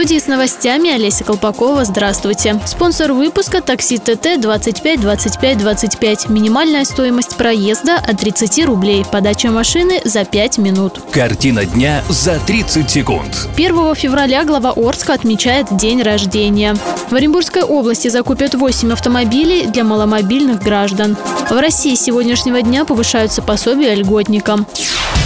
Студии с новостями Олеся Колпакова. Здравствуйте. Спонсор выпуска такси ТТ 25 25 25. Минимальная стоимость проезда от 30 рублей. Подача машины за 5 минут. Картина дня за 30 секунд. 1 февраля глава Орска отмечает день рождения. В Оренбургской области закупят 8 автомобилей для маломобильных граждан. В России с сегодняшнего дня повышаются пособия льготникам.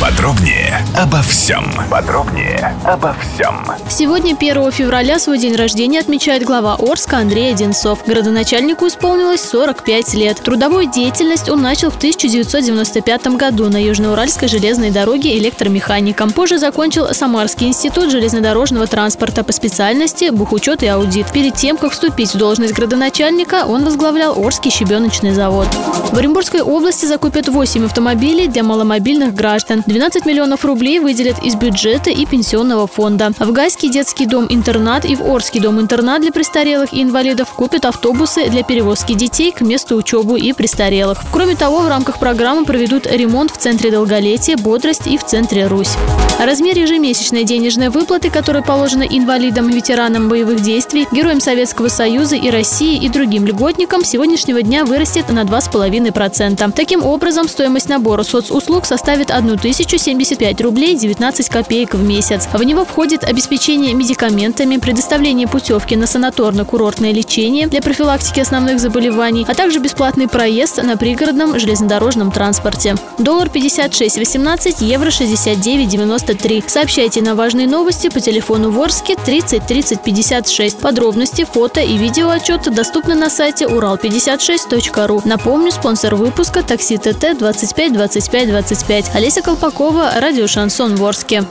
Подробнее обо всем. Подробнее обо всем. Сегодня, 1 февраля, свой день рождения отмечает глава Орска Андрей Одинцов. Градоначальнику исполнилось 45 лет. Трудовую деятельность он начал в 1995 году на Южноуральской железной дороге электромехаником. Позже закончил Самарский институт железнодорожного транспорта по специальности бухучет и аудит. Перед тем, как вступить в должность градоначальника, он возглавлял Орский щебеночный завод. В Оренбургской области закупят 8 автомобилей для маломобильных граждан. 12 миллионов рублей выделят из бюджета и пенсионного фонда. В Гайский детский дом-интернат и в Орский дом-интернат для престарелых и инвалидов купят автобусы для перевозки детей к месту учебы и престарелых. Кроме того, в рамках программы проведут ремонт в Центре долголетия, бодрость и в Центре Русь. Размер ежемесячной денежной выплаты, которая положена инвалидам, ветеранам боевых действий, героям Советского Союза и России и другим льготникам, с сегодняшнего дня вырастет на 2,5%. Таким образом, стоимость набора соцуслуг составит 1075 рублей 19 копеек в месяц. В него входит обеспечение медикаментами, предоставление путевки на санаторно-курортное лечение для профилактики основных заболеваний, а также бесплатный проезд на пригородном железнодорожном транспорте. Доллар 56,18, евро 69,93. Сообщайте на важные новости по телефону Ворске 30 30 56. Подробности, фото и видео отчета доступны на сайте урал56.ру. Напомню, спонсор выпуска такси ТТ 25 25 25. Олеся Колпакова, радио Шансон Ворске.